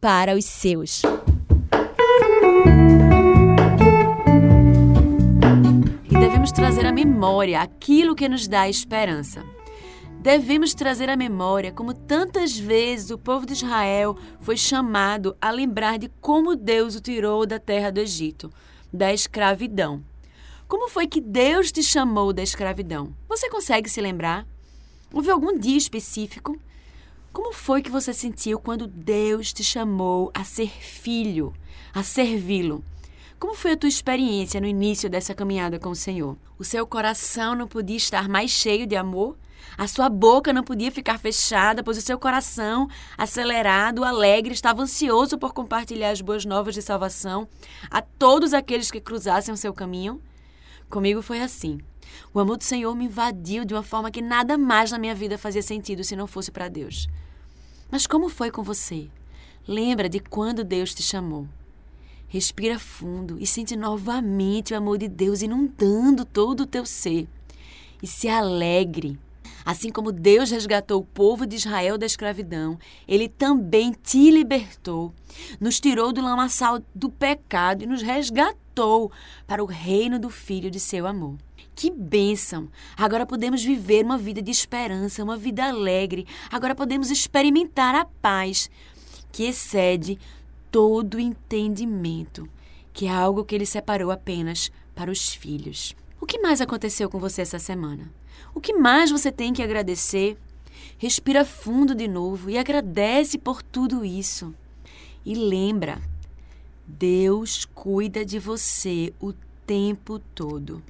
para os seus. E devemos trazer à memória aquilo que nos dá esperança. Devemos trazer à memória como tantas vezes o povo de Israel foi chamado a lembrar de como Deus o tirou da terra do Egito, da escravidão. Como foi que Deus te chamou da escravidão? Você consegue se lembrar? Houve algum dia específico? Como foi que você sentiu quando Deus te chamou a ser filho, a servi-lo? Como foi a tua experiência no início dessa caminhada com o Senhor? O seu coração não podia estar mais cheio de amor? A sua boca não podia ficar fechada, pois o seu coração, acelerado, alegre, estava ansioso por compartilhar as boas novas de salvação a todos aqueles que cruzassem o seu caminho? Comigo foi assim. O amor do Senhor me invadiu de uma forma que nada mais na minha vida fazia sentido se não fosse para Deus. Mas como foi com você? Lembra de quando Deus te chamou. Respira fundo e sente novamente o amor de Deus inundando todo o teu ser. E se alegre. Assim como Deus resgatou o povo de Israel da escravidão, ele também te libertou, nos tirou do lamaçal do pecado e nos resgatou para o reino do Filho de seu amor. Que bênção! Agora podemos viver uma vida de esperança, uma vida alegre. Agora podemos experimentar a paz que excede todo entendimento, que é algo que ele separou apenas para os filhos. O que mais aconteceu com você essa semana? O que mais você tem que agradecer? Respira fundo de novo e agradece por tudo isso. E lembra, Deus cuida de você o tempo todo.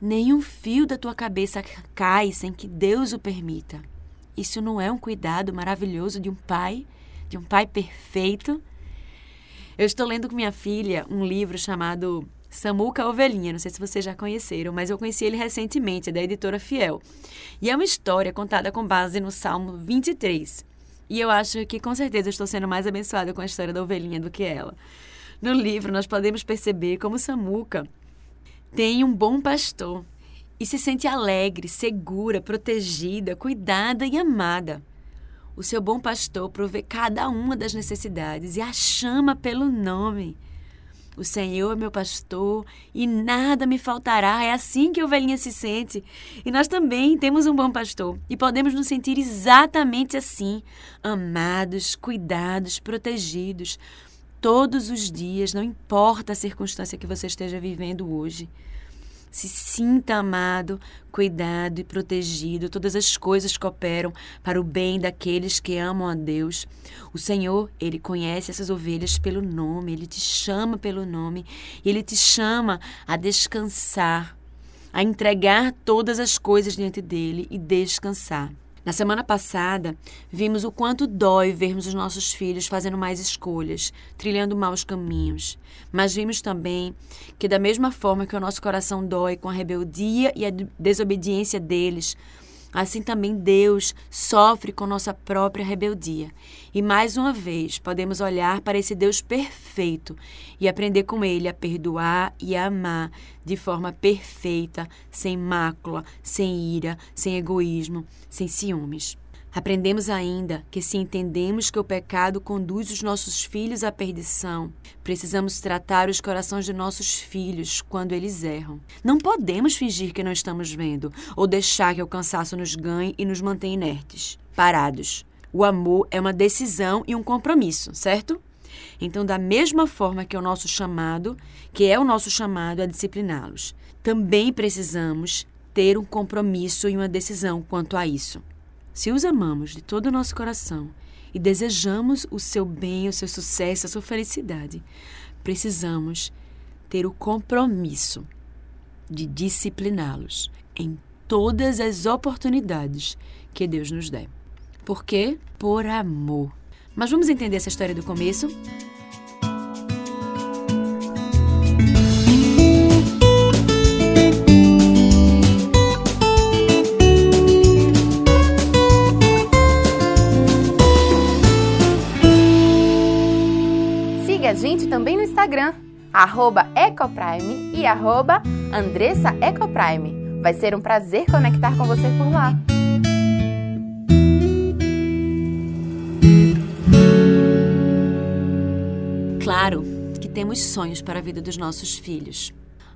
Nenhum fio da tua cabeça cai sem que Deus o permita. Isso não é um cuidado maravilhoso de um pai, de um pai perfeito? Eu estou lendo com minha filha um livro chamado Samuca Ovelhinha, não sei se vocês já conheceram, mas eu conheci ele recentemente, é da editora Fiel. E é uma história contada com base no Salmo 23. E eu acho que com certeza estou sendo mais abençoada com a história da ovelhinha do que ela. No livro, nós podemos perceber como Samuca tem um bom pastor e se sente alegre, segura, protegida, cuidada e amada. O seu bom pastor provê cada uma das necessidades e a chama pelo nome. O Senhor é meu pastor e nada me faltará. É assim que a ovelhinha se sente. E nós também temos um bom pastor e podemos nos sentir exatamente assim: amados, cuidados, protegidos, todos os dias, não importa a circunstância que você esteja vivendo hoje. Se sinta amado, cuidado e protegido. Todas as coisas cooperam para o bem daqueles que amam a Deus. O Senhor, Ele conhece essas ovelhas pelo nome, Ele te chama pelo nome, e Ele te chama a descansar, a entregar todas as coisas diante dele e descansar. Na semana passada, vimos o quanto dói vermos os nossos filhos fazendo mais escolhas, trilhando maus caminhos. Mas vimos também que, da mesma forma que o nosso coração dói com a rebeldia e a desobediência deles, Assim também Deus sofre com nossa própria rebeldia. E mais uma vez podemos olhar para esse Deus perfeito e aprender com ele a perdoar e a amar de forma perfeita, sem mácula, sem ira, sem egoísmo, sem ciúmes. Aprendemos ainda que, se entendemos que o pecado conduz os nossos filhos à perdição, precisamos tratar os corações de nossos filhos quando eles erram. Não podemos fingir que não estamos vendo ou deixar que o cansaço nos ganhe e nos mantenha inertes, parados. O amor é uma decisão e um compromisso, certo? Então, da mesma forma que é o nosso chamado, que é o nosso chamado a discipliná-los, também precisamos ter um compromisso e uma decisão quanto a isso. Se os amamos de todo o nosso coração e desejamos o seu bem, o seu sucesso, a sua felicidade, precisamos ter o compromisso de discipliná-los em todas as oportunidades que Deus nos der. Por quê? Por amor. Mas vamos entender essa história do começo? Gente também no Instagram, arroba Ecoprime e arroba Andressa Ecoprime. Vai ser um prazer conectar com você por lá. Claro que temos sonhos para a vida dos nossos filhos.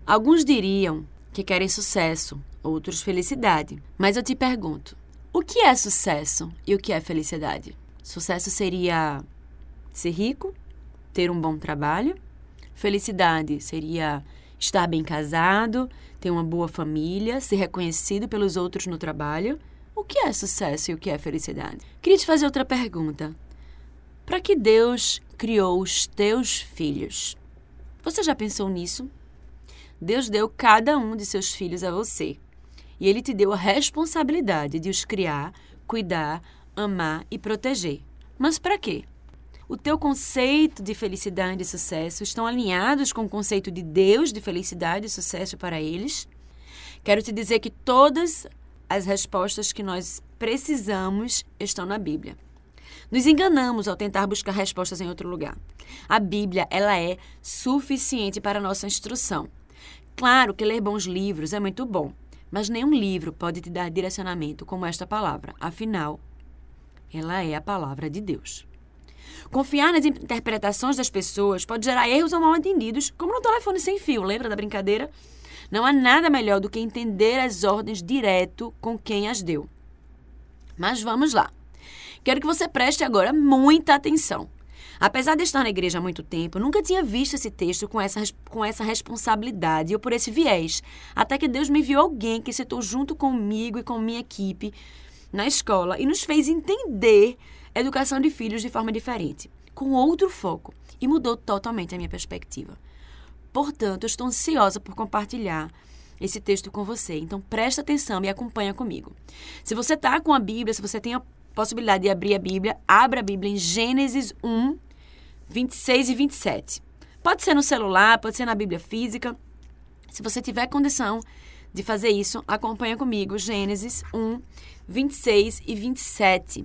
Alguns diriam que querem sucesso, outros felicidade. Mas eu te pergunto: o que é sucesso e o que é felicidade? Sucesso seria ser rico, ter um bom trabalho. Felicidade seria estar bem casado, ter uma boa família, ser reconhecido pelos outros no trabalho. O que é sucesso e o que é felicidade? Queria te fazer outra pergunta. Para que Deus criou os teus filhos? Você já pensou nisso? Deus deu cada um de seus filhos a você. E ele te deu a responsabilidade de os criar, cuidar, amar e proteger. Mas para quê? O teu conceito de felicidade e sucesso estão alinhados com o conceito de Deus de felicidade e sucesso para eles? Quero te dizer que todas as respostas que nós precisamos estão na Bíblia. Nos enganamos ao tentar buscar respostas em outro lugar. A Bíblia, ela é suficiente para a nossa instrução. Claro que ler bons livros é muito bom, mas nenhum livro pode te dar direcionamento como esta palavra. Afinal, ela é a palavra de Deus. Confiar nas interpretações das pessoas pode gerar erros ou mal entendidos, como no telefone sem fio, lembra da brincadeira? Não há nada melhor do que entender as ordens direto com quem as deu. Mas vamos lá. Quero que você preste agora muita atenção. Apesar de estar na igreja há muito tempo, nunca tinha visto esse texto com essa, com essa responsabilidade ou por esse viés. Até que Deus me enviou alguém que citou junto comigo e com minha equipe na escola e nos fez entender educação de filhos de forma diferente, com outro foco, e mudou totalmente a minha perspectiva. Portanto, eu estou ansiosa por compartilhar esse texto com você. Então, presta atenção e acompanha comigo. Se você está com a Bíblia, se você tem a possibilidade de abrir a Bíblia, abra a Bíblia em Gênesis 1, 26 e 27. Pode ser no celular, pode ser na Bíblia física. Se você tiver condição de fazer isso, acompanha comigo Gênesis 1, 26 e 27.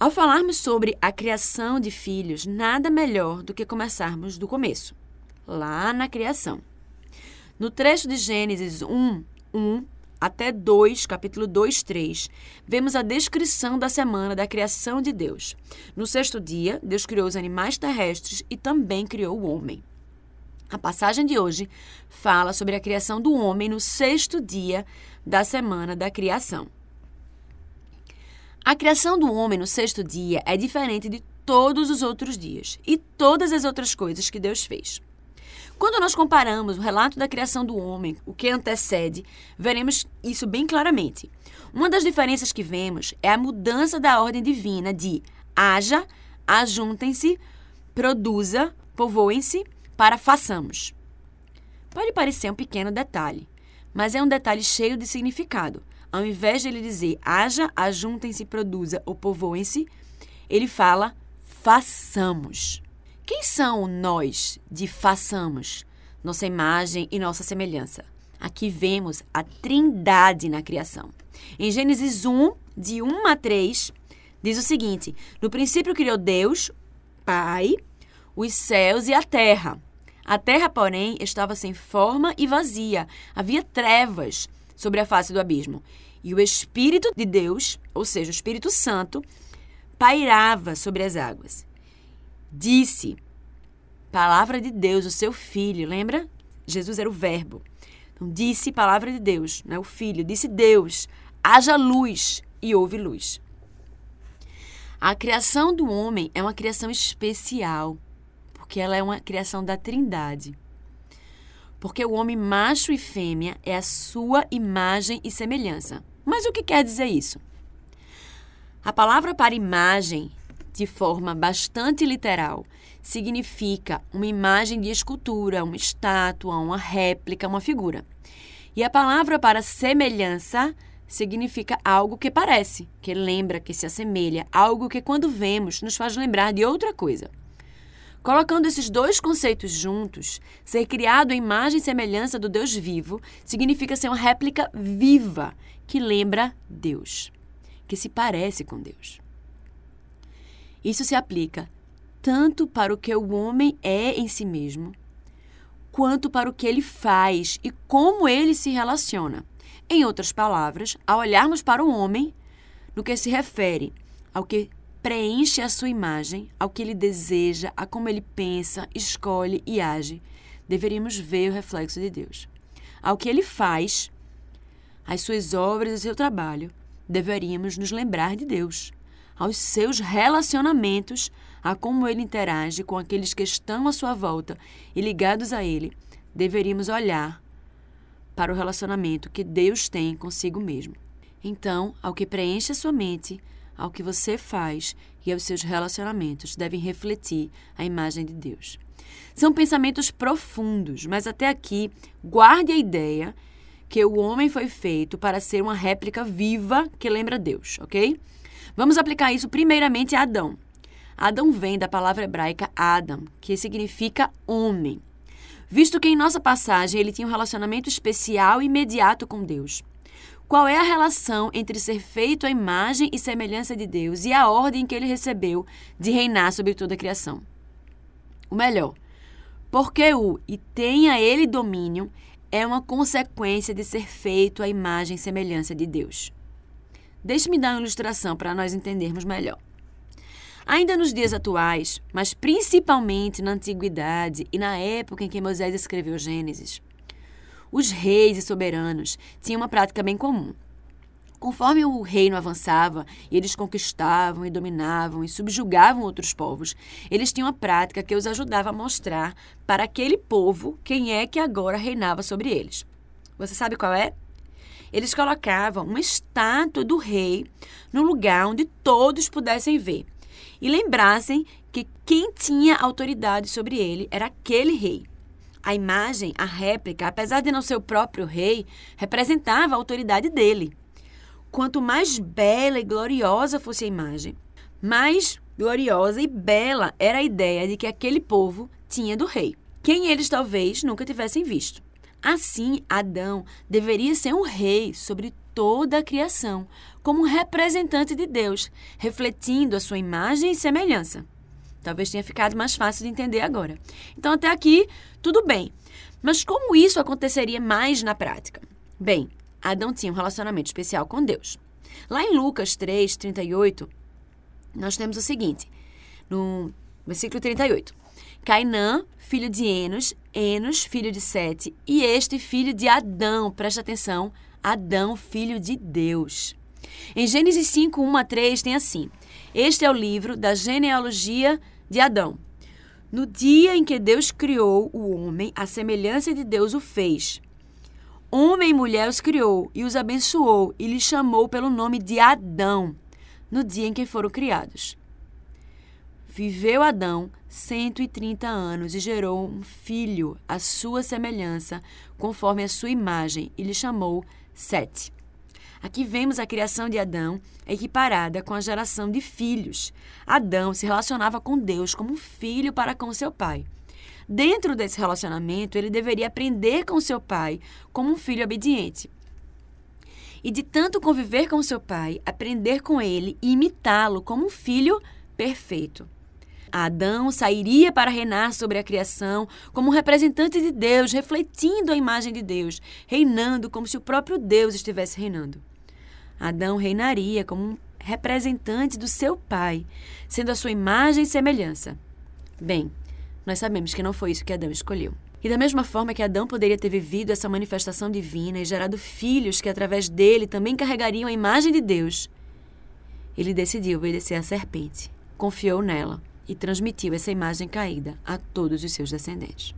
Ao falarmos sobre a criação de filhos, nada melhor do que começarmos do começo, lá na criação. No trecho de Gênesis 1, 1 até 2, capítulo 2, 3, vemos a descrição da semana da criação de Deus. No sexto dia, Deus criou os animais terrestres e também criou o homem. A passagem de hoje fala sobre a criação do homem no sexto dia da semana da criação. A criação do homem no sexto dia é diferente de todos os outros dias e todas as outras coisas que Deus fez. Quando nós comparamos o relato da criação do homem, o que antecede, veremos isso bem claramente. Uma das diferenças que vemos é a mudança da ordem divina de haja, ajuntem-se, produza, povoem-se, para façamos. Pode parecer um pequeno detalhe, mas é um detalhe cheio de significado. Ao invés de ele dizer haja, ajuntem-se, produza ou povoem-se, ele fala façamos. Quem são nós de façamos? Nossa imagem e nossa semelhança. Aqui vemos a trindade na criação. Em Gênesis 1, de 1 a 3, diz o seguinte: No princípio criou Deus, Pai, os céus e a terra. A terra, porém, estava sem forma e vazia. Havia trevas sobre a face do abismo. E o Espírito de Deus, ou seja, o Espírito Santo, pairava sobre as águas disse, palavra de Deus, o seu filho, lembra? Jesus era o verbo. Então, disse palavra de Deus, né? o filho, disse Deus, haja luz e houve luz. A criação do homem é uma criação especial, porque ela é uma criação da Trindade. Porque o homem macho e fêmea é a sua imagem e semelhança. Mas o que quer dizer isso? A palavra para imagem de forma bastante literal, significa uma imagem de escultura, uma estátua, uma réplica, uma figura. E a palavra para semelhança significa algo que parece, que lembra, que se assemelha, algo que quando vemos nos faz lembrar de outra coisa. Colocando esses dois conceitos juntos, ser criado à imagem e semelhança do Deus vivo significa ser uma réplica viva que lembra Deus, que se parece com Deus. Isso se aplica tanto para o que o homem é em si mesmo, quanto para o que ele faz e como ele se relaciona. Em outras palavras, ao olharmos para o homem, no que se refere ao que preenche a sua imagem, ao que ele deseja, a como ele pensa, escolhe e age, deveríamos ver o reflexo de Deus. Ao que ele faz, as suas obras e seu trabalho, deveríamos nos lembrar de Deus aos seus relacionamentos, a como ele interage com aqueles que estão à sua volta e ligados a ele, deveríamos olhar para o relacionamento que Deus tem consigo mesmo. Então, ao que preenche a sua mente, ao que você faz e aos seus relacionamentos devem refletir a imagem de Deus. São pensamentos profundos, mas até aqui guarde a ideia que o homem foi feito para ser uma réplica viva que lembra Deus, ok? Vamos aplicar isso primeiramente a Adão. Adão vem da palavra hebraica Adam, que significa homem. Visto que em nossa passagem ele tinha um relacionamento especial e imediato com Deus. Qual é a relação entre ser feito à imagem e semelhança de Deus e a ordem que ele recebeu de reinar sobre toda a criação? O melhor, porque o e tenha ele domínio é uma consequência de ser feito à imagem e semelhança de Deus. Deixe-me dar uma ilustração para nós entendermos melhor. Ainda nos dias atuais, mas principalmente na antiguidade e na época em que Moisés escreveu Gênesis, os reis e soberanos tinham uma prática bem comum. Conforme o reino avançava e eles conquistavam e dominavam e subjugavam outros povos, eles tinham uma prática que os ajudava a mostrar para aquele povo quem é que agora reinava sobre eles. Você sabe qual é? eles colocavam uma estátua do rei no lugar onde todos pudessem ver e lembrassem que quem tinha autoridade sobre ele era aquele rei. A imagem, a réplica, apesar de não ser o próprio rei, representava a autoridade dele. Quanto mais bela e gloriosa fosse a imagem, mais gloriosa e bela era a ideia de que aquele povo tinha do rei, quem eles talvez nunca tivessem visto. Assim, Adão deveria ser um rei sobre toda a criação, como um representante de Deus, refletindo a sua imagem e semelhança. Talvez tenha ficado mais fácil de entender agora. Então, até aqui, tudo bem. Mas como isso aconteceria mais na prática? Bem, Adão tinha um relacionamento especial com Deus. Lá em Lucas 3, 38, nós temos o seguinte, no versículo 38. Cainã, filho de Enos, Enos, filho de Sete, e este filho de Adão, presta atenção, Adão, filho de Deus. Em Gênesis 5, 1 a 3 tem assim: Este é o livro da genealogia de Adão. No dia em que Deus criou o homem, a semelhança de Deus o fez. Homem e mulher os criou e os abençoou e lhes chamou pelo nome de Adão, no dia em que foram criados. Viveu Adão 130 anos e gerou um filho à sua semelhança, conforme a sua imagem, e lhe chamou Sete. Aqui vemos a criação de Adão equiparada com a geração de filhos. Adão se relacionava com Deus como um filho para com seu pai. Dentro desse relacionamento, ele deveria aprender com seu pai como um filho obediente. E de tanto conviver com seu pai, aprender com ele e imitá-lo como um filho perfeito. Adão sairia para reinar sobre a criação como um representante de Deus, refletindo a imagem de Deus, reinando como se o próprio Deus estivesse reinando. Adão reinaria como um representante do seu pai, sendo a sua imagem e semelhança. Bem, nós sabemos que não foi isso que Adão escolheu. E da mesma forma que Adão poderia ter vivido essa manifestação divina e gerado filhos que através dele também carregariam a imagem de Deus, ele decidiu obedecer à serpente, confiou nela e transmitiu essa imagem caída a todos os seus descendentes.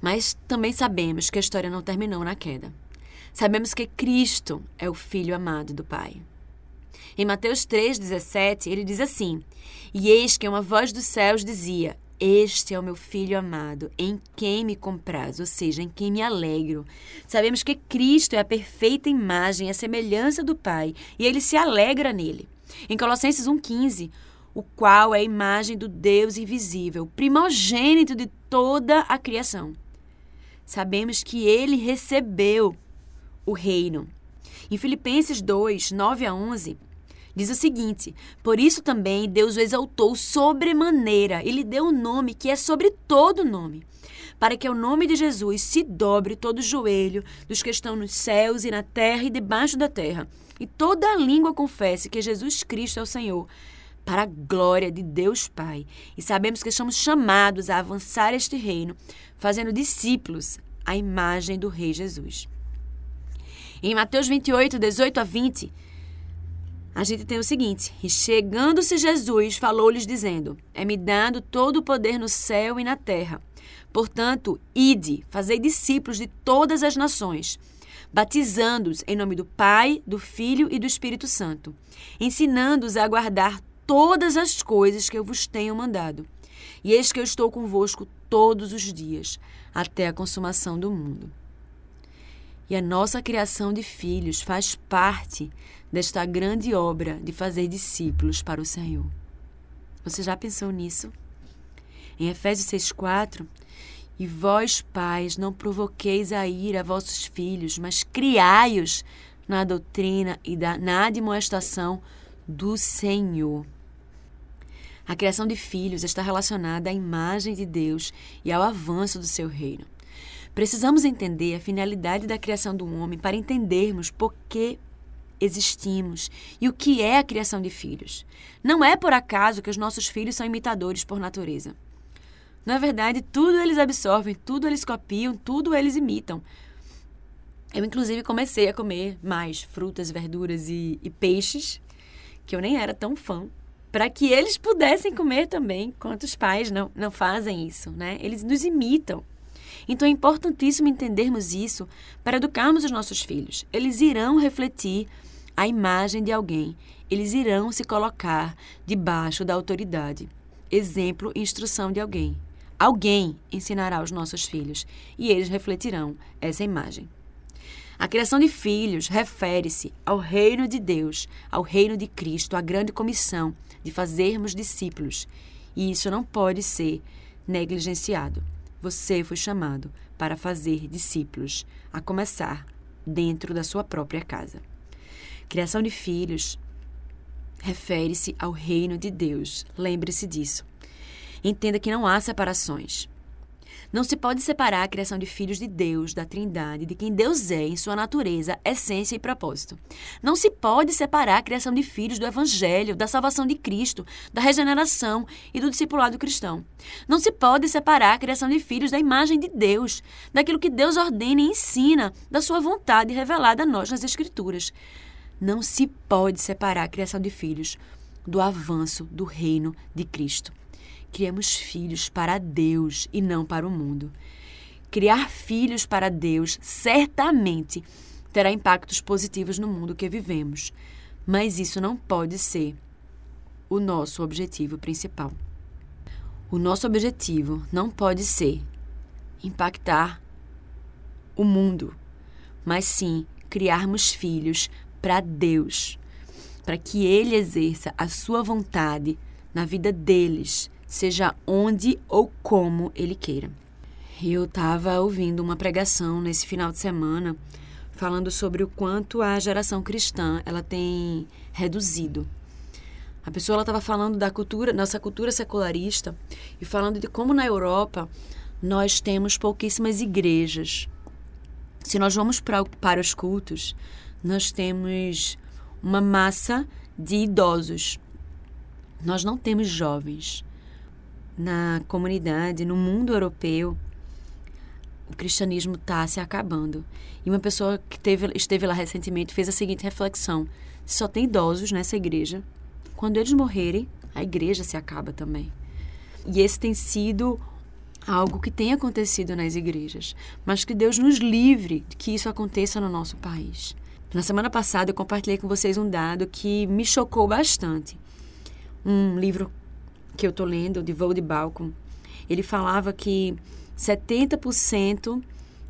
Mas também sabemos que a história não terminou na queda. Sabemos que Cristo é o Filho amado do Pai. Em Mateus 3,17, ele diz assim: E eis que uma voz dos céus dizia: Este é o meu filho amado, em quem me compraz, ou seja, em quem me alegro. Sabemos que Cristo é a perfeita imagem, a semelhança do Pai, e ele se alegra nele. Em Colossenses 1,15, o qual é a imagem do Deus invisível, primogênito de toda a criação. Sabemos que ele recebeu o reino. Em Filipenses 2, 9 a 11, diz o seguinte: Por isso também Deus o exaltou sobremaneira e lhe deu um nome que é sobre todo nome, para que ao nome de Jesus se dobre todo o joelho dos que estão nos céus e na terra e debaixo da terra, e toda a língua confesse que Jesus Cristo é o Senhor para a glória de Deus Pai. E sabemos que estamos chamados a avançar este reino, fazendo discípulos à imagem do Rei Jesus. Em Mateus 28, 18 a 20, a gente tem o seguinte: E chegando-se Jesus, falou-lhes, dizendo: É-me dado todo o poder no céu e na terra. Portanto, ide, fazei discípulos de todas as nações, batizando-os em nome do Pai, do Filho e do Espírito Santo, ensinando-os a guardar todas as coisas que eu vos tenho mandado. E eis que eu estou convosco todos os dias, até a consumação do mundo. E a nossa criação de filhos faz parte desta grande obra de fazer discípulos para o Senhor. Você já pensou nisso? Em Efésios 6,4, e vós, pais, não provoqueis a ira a vossos filhos, mas criai-os na doutrina e na admoestação do Senhor. A criação de filhos está relacionada à imagem de Deus e ao avanço do seu reino. Precisamos entender a finalidade da criação do homem para entendermos por que existimos e o que é a criação de filhos. Não é por acaso que os nossos filhos são imitadores por natureza. Na verdade, tudo eles absorvem, tudo eles copiam, tudo eles imitam. Eu, inclusive, comecei a comer mais frutas, verduras e, e peixes que eu nem era tão fã, para que eles pudessem comer também, quanto os pais não, não fazem isso, né? Eles nos imitam. Então é importantíssimo entendermos isso para educarmos os nossos filhos. Eles irão refletir a imagem de alguém, eles irão se colocar debaixo da autoridade. Exemplo e instrução de alguém. Alguém ensinará os nossos filhos e eles refletirão essa imagem. A criação de filhos refere-se ao reino de Deus, ao reino de Cristo, à grande comissão de fazermos discípulos. E isso não pode ser negligenciado. Você foi chamado para fazer discípulos, a começar dentro da sua própria casa. Criação de filhos refere-se ao reino de Deus. Lembre-se disso. Entenda que não há separações. Não se pode separar a criação de filhos de Deus, da Trindade, de quem Deus é em sua natureza, essência e propósito. Não se pode separar a criação de filhos do Evangelho, da salvação de Cristo, da regeneração e do discipulado cristão. Não se pode separar a criação de filhos da imagem de Deus, daquilo que Deus ordena e ensina, da sua vontade revelada a nós nas Escrituras. Não se pode separar a criação de filhos do avanço do reino de Cristo. Criamos filhos para Deus e não para o mundo. Criar filhos para Deus certamente terá impactos positivos no mundo que vivemos, mas isso não pode ser o nosso objetivo principal. O nosso objetivo não pode ser impactar o mundo, mas sim criarmos filhos para Deus, para que Ele exerça a sua vontade na vida deles, seja onde ou como Ele queira. Eu estava ouvindo uma pregação nesse final de semana falando sobre o quanto a geração cristã ela tem reduzido. A pessoa estava falando da cultura, nossa cultura secularista e falando de como na Europa nós temos pouquíssimas igrejas. Se nós vamos pra, para os cultos, nós temos uma massa de idosos. Nós não temos jovens. Na comunidade, no mundo europeu, o cristianismo está se acabando. E uma pessoa que teve, esteve lá recentemente fez a seguinte reflexão: só tem idosos nessa igreja. Quando eles morrerem, a igreja se acaba também. E esse tem sido algo que tem acontecido nas igrejas, mas que Deus nos livre de que isso aconteça no nosso país. Na semana passada eu compartilhei com vocês um dado que me chocou bastante. Um livro que eu estou lendo, de Vold Balcom, ele falava que 70%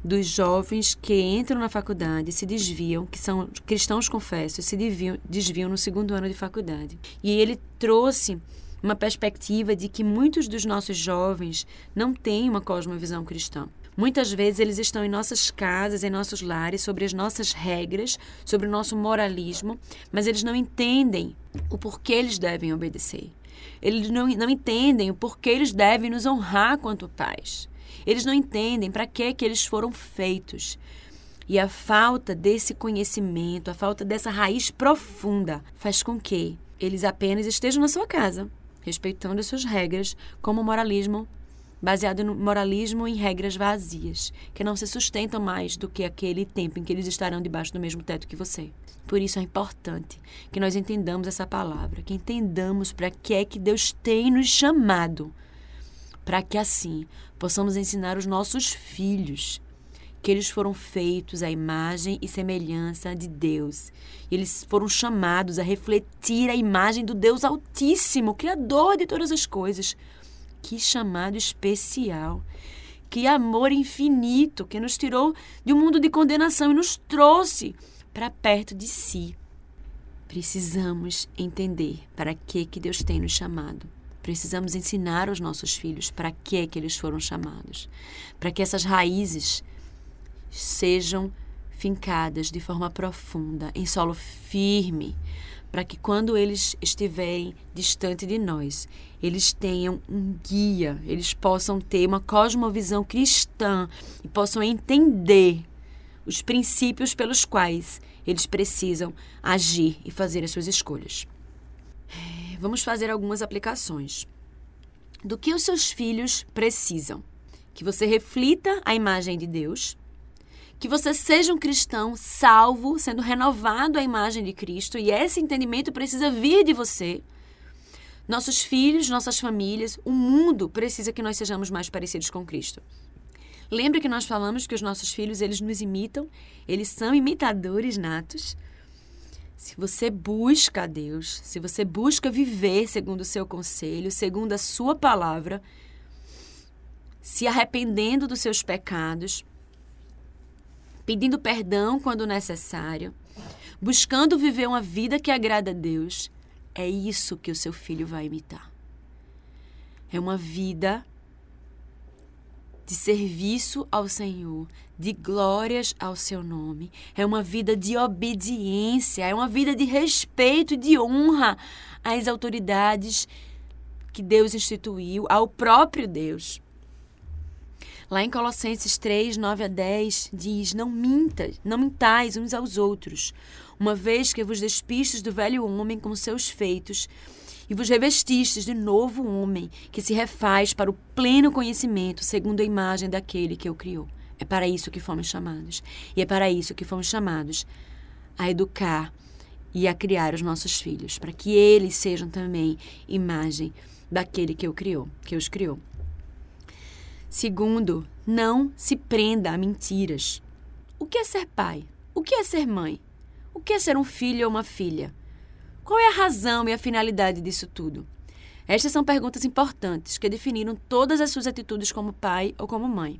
dos jovens que entram na faculdade se desviam, que são cristãos confessos, se desviam, desviam no segundo ano de faculdade. E ele trouxe uma perspectiva de que muitos dos nossos jovens não têm uma cosmovisão cristã. Muitas vezes eles estão em nossas casas, em nossos lares, sobre as nossas regras, sobre o nosso moralismo, mas eles não entendem o porquê eles devem obedecer. Eles não, não entendem o porquê eles devem nos honrar quanto pais. Eles não entendem para que, que eles foram feitos. E a falta desse conhecimento, a falta dessa raiz profunda, faz com que eles apenas estejam na sua casa, respeitando as suas regras, como moralismo baseado no moralismo em regras vazias, que não se sustentam mais do que aquele tempo em que eles estarão debaixo do mesmo teto que você. Por isso é importante que nós entendamos essa palavra, que entendamos para que é que Deus tem nos chamado, para que assim possamos ensinar os nossos filhos que eles foram feitos à imagem e semelhança de Deus. Eles foram chamados a refletir a imagem do Deus Altíssimo, Criador de todas as coisas. Que chamado especial! Que amor infinito que nos tirou de um mundo de condenação e nos trouxe para perto de si. Precisamos entender para que, que Deus tem nos chamado. Precisamos ensinar aos nossos filhos para que, que eles foram chamados. Para que essas raízes sejam fincadas de forma profunda, em solo firme, para que quando eles estiverem distante de nós, eles tenham um guia, eles possam ter uma cosmovisão cristã e possam entender os princípios pelos quais eles precisam agir e fazer as suas escolhas. Vamos fazer algumas aplicações. Do que os seus filhos precisam? Que você reflita a imagem de Deus, que você seja um cristão salvo, sendo renovado à imagem de Cristo, e esse entendimento precisa vir de você. Nossos filhos, nossas famílias, o mundo precisa que nós sejamos mais parecidos com Cristo. Lembra que nós falamos que os nossos filhos, eles nos imitam, eles são imitadores natos. Se você busca a Deus, se você busca viver segundo o seu conselho, segundo a sua palavra, se arrependendo dos seus pecados, pedindo perdão quando necessário, buscando viver uma vida que agrada a Deus, é isso que o seu filho vai imitar. É uma vida de serviço ao Senhor, de glórias ao seu nome. É uma vida de obediência, é uma vida de respeito e de honra às autoridades que Deus instituiu, ao próprio Deus. Lá em Colossenses 3, 9 a 10, diz: Não mintas, não mintais uns aos outros, uma vez que vos despistes do velho homem com seus feitos, e vos revestistes de novo homem, que se refaz para o pleno conhecimento, segundo a imagem daquele que o criou. É para isso que fomos chamados. E é para isso que fomos chamados a educar e a criar os nossos filhos, para que eles sejam também imagem daquele que, eu criou, que os criou. Segundo, não se prenda a mentiras. O que é ser pai? O que é ser mãe? O que é ser um filho ou uma filha? Qual é a razão e a finalidade disso tudo? Estas são perguntas importantes que definiram todas as suas atitudes como pai ou como mãe.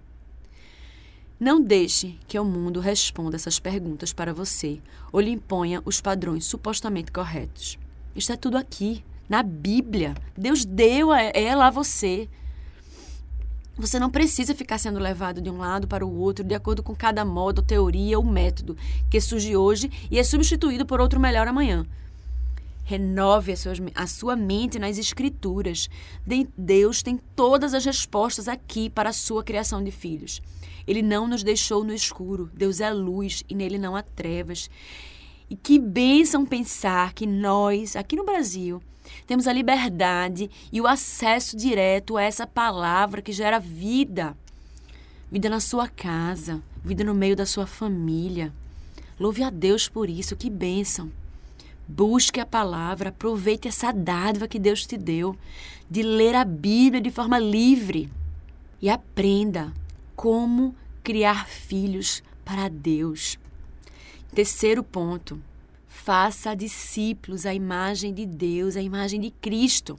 Não deixe que o mundo responda essas perguntas para você ou lhe imponha os padrões supostamente corretos. Está tudo aqui, na Bíblia. Deus deu ela a você. Você não precisa ficar sendo levado de um lado para o outro de acordo com cada modo, teoria ou método que surge hoje e é substituído por outro melhor amanhã. Renove a sua, a sua mente nas Escrituras. Deus tem todas as respostas aqui para a sua criação de filhos. Ele não nos deixou no escuro. Deus é luz e nele não há trevas. E que bênção pensar que nós, aqui no Brasil, temos a liberdade e o acesso direto a essa palavra que gera vida. Vida na sua casa, vida no meio da sua família. Louve a Deus por isso, que bênção. Busque a palavra, aproveite essa dádiva que Deus te deu de ler a Bíblia de forma livre e aprenda como criar filhos para Deus. Terceiro ponto: faça discípulos à imagem de Deus, à imagem de Cristo.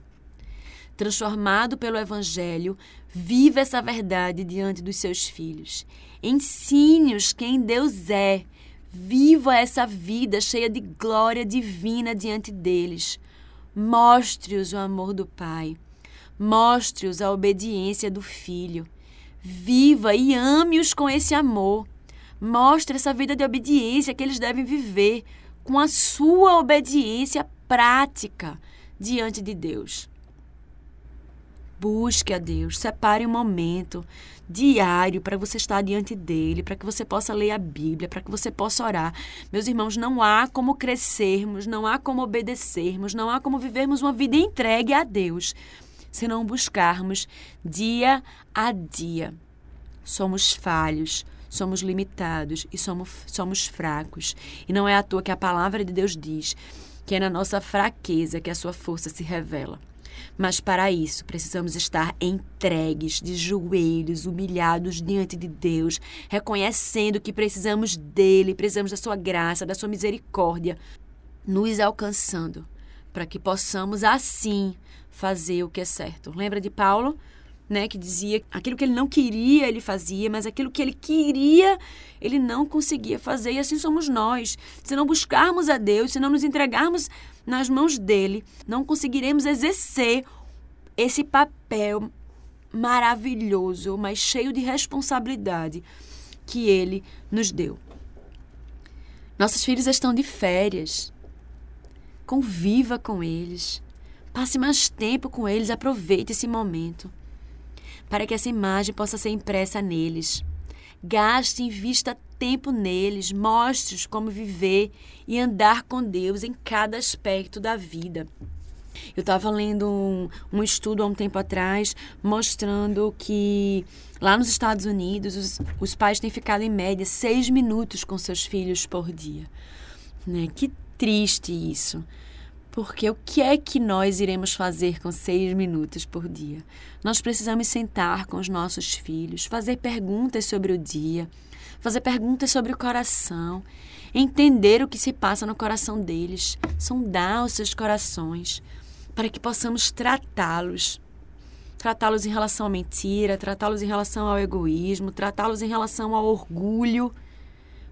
Transformado pelo Evangelho, viva essa verdade diante dos seus filhos. Ensine-os quem Deus é. Viva essa vida cheia de glória divina diante deles. Mostre-os o amor do Pai. Mostre-os a obediência do Filho. Viva e ame-os com esse amor. Mostre essa vida de obediência que eles devem viver com a sua obediência prática diante de Deus. Busque a Deus, separe um momento diário para você estar diante dele, para que você possa ler a Bíblia, para que você possa orar. Meus irmãos, não há como crescermos, não há como obedecermos, não há como vivermos uma vida entregue a Deus se não buscarmos dia a dia. Somos falhos, somos limitados e somos, somos fracos. E não é à toa que a palavra de Deus diz que é na nossa fraqueza que a sua força se revela. Mas para isso precisamos estar entregues, de joelhos, humilhados diante de Deus, reconhecendo que precisamos dele, precisamos da sua graça, da sua misericórdia, nos alcançando, para que possamos assim fazer o que é certo. Lembra de Paulo? Né, que dizia aquilo que ele não queria, ele fazia, mas aquilo que ele queria, ele não conseguia fazer. E assim somos nós. Se não buscarmos a Deus, se não nos entregarmos nas mãos dele, não conseguiremos exercer esse papel maravilhoso, mas cheio de responsabilidade que ele nos deu. Nossos filhos estão de férias. Conviva com eles. Passe mais tempo com eles, aproveite esse momento, para que essa imagem possa ser impressa neles. Gaste e invista tempo neles, mostre-os como viver e andar com Deus em cada aspecto da vida. Eu estava lendo um, um, estudo há um tempo atrás mostrando que lá nos Estados Unidos os, os pais têm ficado em média seis minutos com seus filhos por dia. Né? Que triste isso. Porque o que é que nós iremos fazer com seis minutos por dia? Nós precisamos sentar com os nossos filhos, fazer perguntas sobre o dia, fazer perguntas sobre o coração, entender o que se passa no coração deles, sondar os seus corações, para que possamos tratá-los. Tratá-los em relação à mentira, tratá-los em relação ao egoísmo, tratá-los em relação ao orgulho.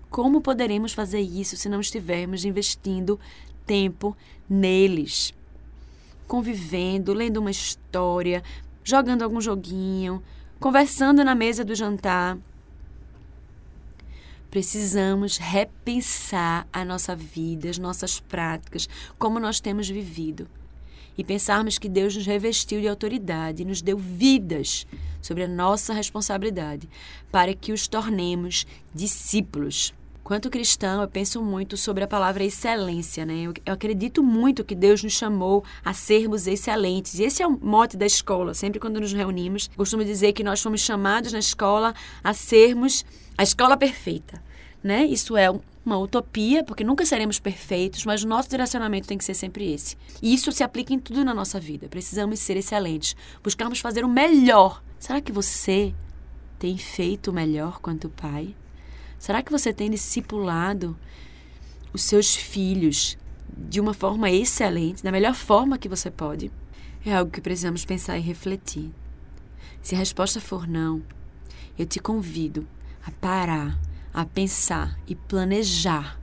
Como poderemos fazer isso se não estivermos investindo tempo neles, convivendo, lendo uma história, jogando algum joguinho, conversando na mesa do jantar. Precisamos repensar a nossa vida, as nossas práticas, como nós temos vivido. E pensarmos que Deus nos revestiu de autoridade, nos deu vidas sobre a nossa responsabilidade, para que os tornemos discípulos. Quanto cristão, eu penso muito sobre a palavra excelência, né? Eu, eu, acredito muito que Deus nos chamou a sermos excelentes. E esse é o mote da escola. Sempre quando nos reunimos, costumo dizer que nós fomos chamados na escola a sermos a escola perfeita, né? Isso é uma utopia, porque nunca seremos perfeitos, mas o nosso direcionamento tem que ser sempre esse. E isso se aplica em tudo na nossa vida. Precisamos ser excelentes, buscarmos fazer o melhor. Será que você tem feito o melhor quanto pai? Será que você tem discipulado os seus filhos de uma forma excelente, da melhor forma que você pode? É algo que precisamos pensar e refletir. Se a resposta for não, eu te convido a parar a pensar e planejar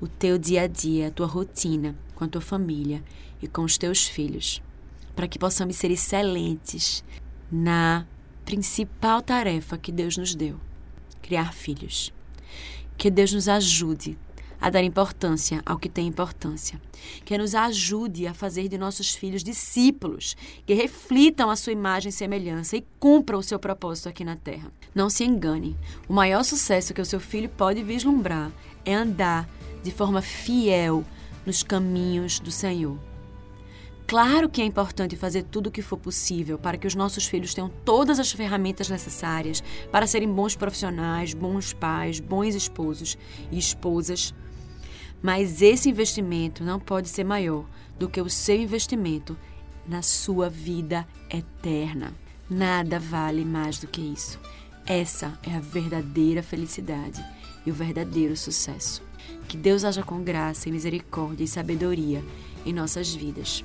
o teu dia a dia, a tua rotina com a tua família e com os teus filhos, para que possamos ser excelentes na principal tarefa que Deus nos deu: criar filhos. Que Deus nos ajude a dar importância ao que tem importância. Que nos ajude a fazer de nossos filhos discípulos que reflitam a sua imagem e semelhança e cumpram o seu propósito aqui na terra. Não se engane, o maior sucesso que o seu filho pode vislumbrar é andar de forma fiel nos caminhos do Senhor. Claro que é importante fazer tudo o que for possível para que os nossos filhos tenham todas as ferramentas necessárias para serem bons profissionais, bons pais, bons esposos e esposas mas esse investimento não pode ser maior do que o seu investimento na sua vida eterna. Nada vale mais do que isso. Essa é a verdadeira felicidade e o verdadeiro sucesso. Que Deus haja com graça e misericórdia e sabedoria em nossas vidas.